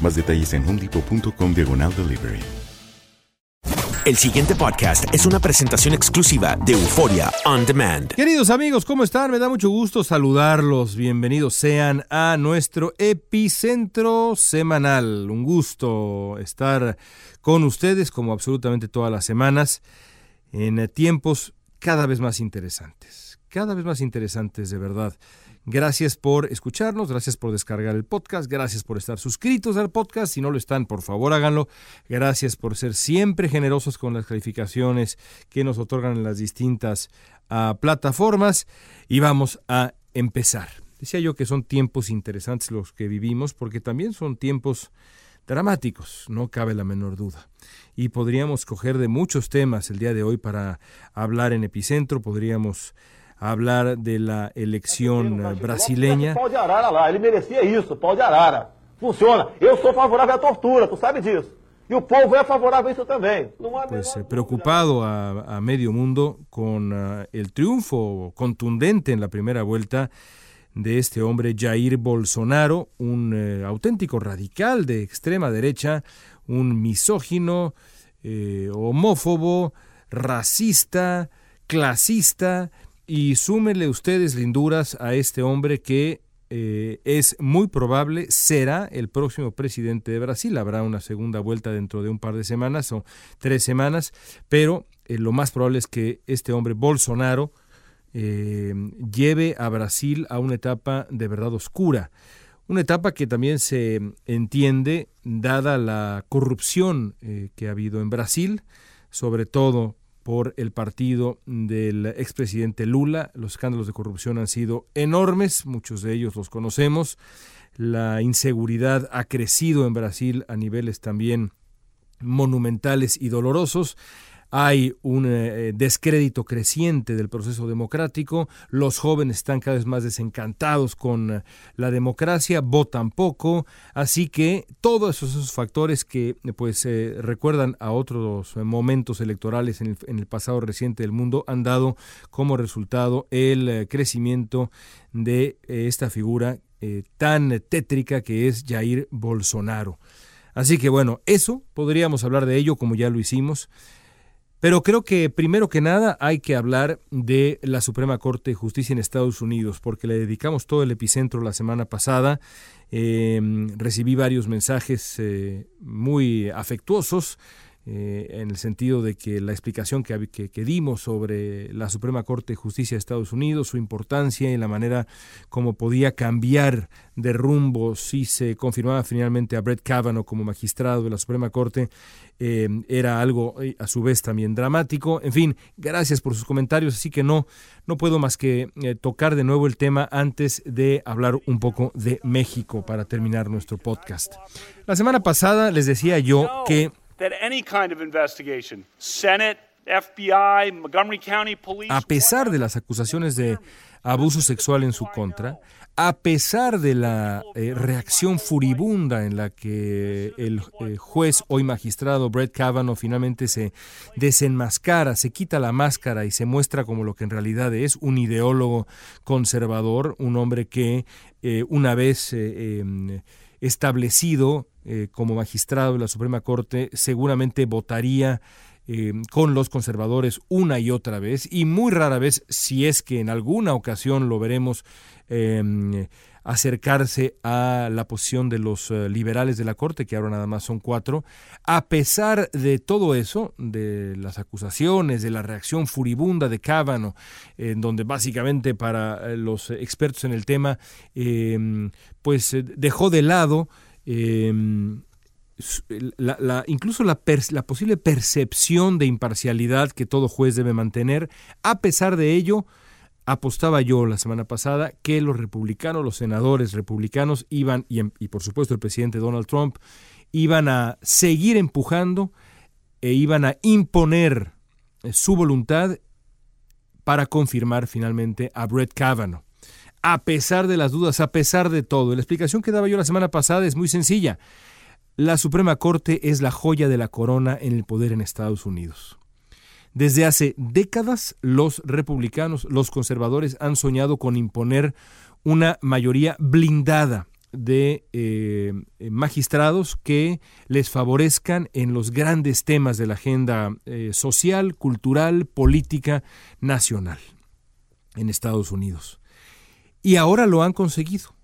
Más detalles en homedepot.com diagonal delivery. El siguiente podcast es una presentación exclusiva de Euforia On Demand. Queridos amigos, ¿cómo están? Me da mucho gusto saludarlos. Bienvenidos sean a nuestro epicentro semanal. Un gusto estar con ustedes como absolutamente todas las semanas en tiempos cada vez más interesantes. Cada vez más interesantes de verdad. Gracias por escucharnos, gracias por descargar el podcast, gracias por estar suscritos al podcast. Si no lo están, por favor háganlo. Gracias por ser siempre generosos con las calificaciones que nos otorgan en las distintas uh, plataformas. Y vamos a empezar. Decía yo que son tiempos interesantes los que vivimos, porque también son tiempos dramáticos, no cabe la menor duda. Y podríamos coger de muchos temas el día de hoy para hablar en epicentro, podríamos hablar de la elección brasileña. Pau de arara lá, ele merecia isso, pau de arara. Funciona. Eu sou favorável à tortura, tu sabe disso. E o povo é favorável a isso também. Pues eh, preocupado a, a, medio mundo con uh, el triunfo contundente en la primera vuelta de este hombre Jair Bolsonaro, un eh, auténtico radical de extrema derecha, un misógino, eh, homófobo, racista, clasista, y súmele ustedes linduras a este hombre que eh, es muy probable será el próximo presidente de Brasil. Habrá una segunda vuelta dentro de un par de semanas o tres semanas, pero eh, lo más probable es que este hombre Bolsonaro eh, lleve a Brasil a una etapa de verdad oscura. Una etapa que también se entiende dada la corrupción que ha habido en Brasil, sobre todo por el partido del expresidente Lula. Los escándalos de corrupción han sido enormes, muchos de ellos los conocemos. La inseguridad ha crecido en Brasil a niveles también monumentales y dolorosos hay un eh, descrédito creciente del proceso democrático, los jóvenes están cada vez más desencantados con eh, la democracia, votan poco, así que todos esos, factores que pues eh, recuerdan a otros momentos electorales en el, pasado reciente del mundo han dado como resultado el eh, crecimiento de eh, esta figura tan tétrica que es Jair Bolsonaro. Así que bueno, eso podríamos hablar de ello como ya lo hicimos. Pero creo que primero que nada hay que hablar de la Suprema Corte de Justicia en Estados Unidos, porque le dedicamos todo el epicentro la semana pasada. Eh, recibí varios mensajes eh, muy afectuosos eh, en el sentido de que la explicación que, que, que, dimos sobre la Suprema Corte de Justicia de Estados Unidos, su importancia y la manera como podía cambiar de rumbo si se confirmaba finalmente a Brett Kavanaugh como magistrado de la Suprema Corte, eh, era algo eh, a su vez también dramático. En fin, gracias por sus comentarios, así que no, no puedo más que tocar de nuevo el tema antes de hablar un poco de México para terminar nuestro podcast. La semana pasada les decía yo que A pesar de las acusaciones de abuso sexual en su contra, a pesar de la eh, reacción furibunda en la que el eh, juez, hoy magistrado Brett Kavanaugh, finalmente se desenmascara, se quita la máscara y se muestra como lo que en realidad es, un ideólogo conservador, un hombre que eh, una vez em, establecido eh, como magistrado de la Suprema Corte, seguramente votaría eh, con los conservadores una y otra vez, y muy rara vez, si es que en alguna ocasión lo veremos eh, acercarse a la posición de los eh, liberales de la Corte, que ahora nada más son cuatro, a pesar de todo eso, de las acusaciones, de la reacción furibunda de Kavanaugh, en donde básicamente para los expertos en el tema, eh, pues dejó de lado la- incluso la, per- la posible percepción de imparcialidad que todo juez debe mantener. A pesar de ello, apostaba yo la semana pasada que los republicanos, los senadores republicanos iban, y, y por supuesto el presidente Donald Trump, iban a seguir empujando e iban a imponer eh, su voluntad para confirmar finalmente a Brett Kavanaugh. A pesar de las dudas, a pesar de todo. La explicación que daba yo la semana pasada es muy sencilla. La Suprema Corte es la joya de la corona en el poder en Estados Unidos. Desde hace décadas los republicanos, los conservadores han soñado con imponer una mayoría blindada de eh, magistrados que les favorezcan en los grandes temas de la agenda eh, social, cultural, política nacional en Estados Unidos. Y ahora lo han conseguido.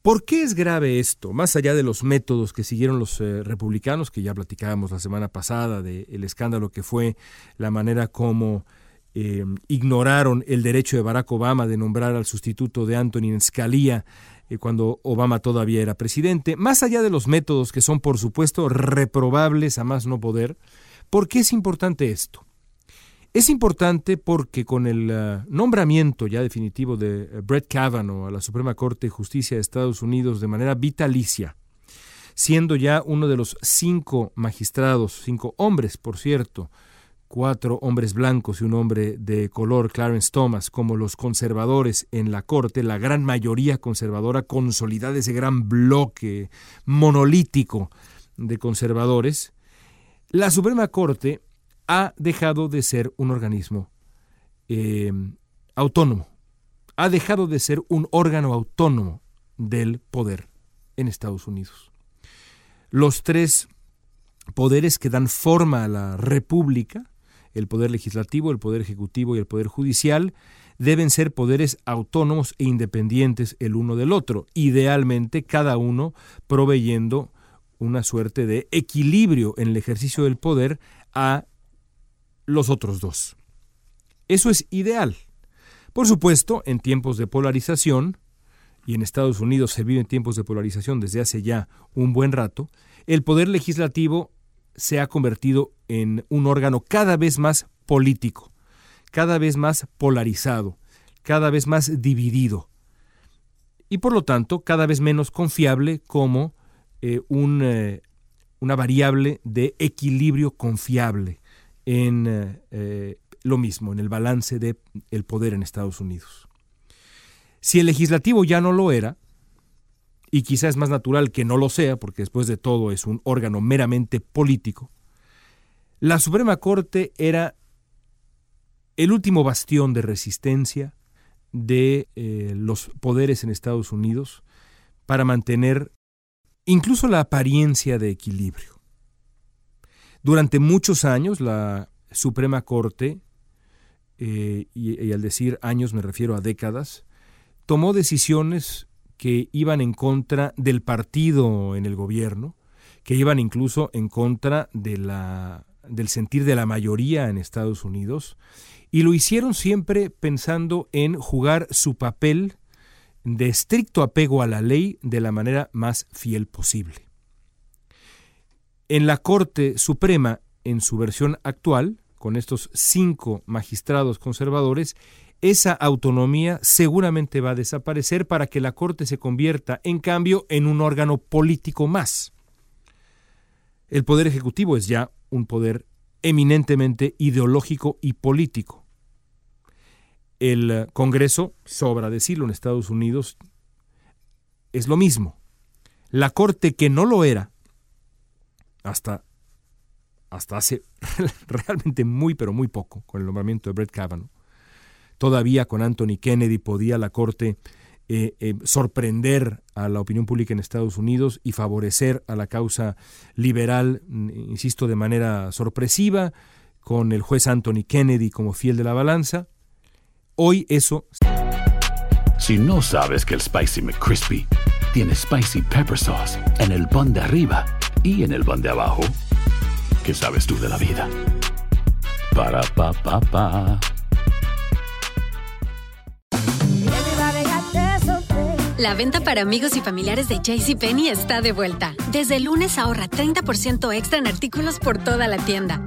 ¿Por qué es grave esto? Más allá de los métodos que siguieron los eh, republicanos, que ya platicábamos la semana pasada del escándalo que fue la manera como eh, ignoraron el derecho de Barack Obama de nombrar al sustituto de Anthony Scalia eh, cuando Obama todavía era presidente, más allá de los métodos que son por supuesto reprobables a más no poder, ¿por qué es importante esto? Es importante porque con el uh, nombramiento ya definitivo de uh, Brett Kavanaugh a la Suprema Corte de Justicia de Estados Unidos de manera vitalicia, siendo ya uno de los cinco magistrados, cinco hombres, por cierto, cuatro hombres blancos y un hombre de color, Clarence Thomas, como los conservadores en la Corte, la gran mayoría conservadora consolidada ese gran bloque monolítico de conservadores, la Suprema Corte ha dejado de ser un organismo eh, autónomo, ha dejado de ser un órgano autónomo del poder en Estados Unidos. Los tres poderes que dan forma a la República, el poder legislativo, el poder ejecutivo y el poder judicial, deben ser poderes autónomos e independientes el uno del otro, idealmente cada uno proveyendo una suerte de equilibrio en el ejercicio del poder a los otros dos. Eso es ideal. Por supuesto, en tiempos de polarización, y en Estados Unidos se viven tiempos de polarización desde hace ya un buen rato, el poder legislativo se ha convertido en un órgano cada vez más político, cada vez más polarizado, cada vez más dividido, y por lo tanto cada vez menos confiable como eh, un, eh, una variable de equilibrio confiable en eh, lo mismo, en el balance del el poder en Estados Unidos. Si el legislativo ya no lo era, y quizá es más natural que no lo sea, porque después de todo es un órgano meramente político, la Suprema Corte era el último bastión de resistencia de eh, los poderes en Estados Unidos para mantener incluso la apariencia de equilibrio. Durante muchos años la Suprema Corte, eh, y, al decir años me refiero a décadas, tomó decisiones que iban en contra del partido en el gobierno, que iban incluso en contra del sentir de la mayoría en Estados Unidos, y lo hicieron siempre pensando en jugar su papel de estricto apego a la ley de la manera más fiel posible. En la Corte Suprema, en su versión actual, con estos cinco magistrados conservadores, esa autonomía seguramente va a desaparecer para que la Corte se convierta, en cambio, en un órgano político más. El poder ejecutivo es ya un poder eminentemente ideológico y político. El eh, Congreso, sobra decirlo en Estados Unidos, es lo mismo. La Corte que no lo era, hasta, hasta hace realmente muy, pero muy poco, con el nombramiento de Brett Kavanaugh, todavía con Anthony Kennedy podía la Corte eh, eh, sorprender a la opinión pública en Estados Unidos y favorecer a la causa liberal, mm, insisto, de manera sorpresiva, con el juez Anthony Kennedy como fiel de la balanza. Hoy eso... Si no sabes que el Spicy McCrispy tiene Spicy Pepper Sauce en el pan de arriba y en el pan de abajo, ¿qué sabes tú de la vida? Para, pa, pa, pa. La venta para amigos y familiares de JCPenney está de vuelta. Desde lunes ahorra 30% extra en artículos por toda la tienda.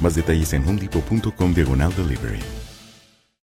Más detalles en homedepot.com diagonal delivery.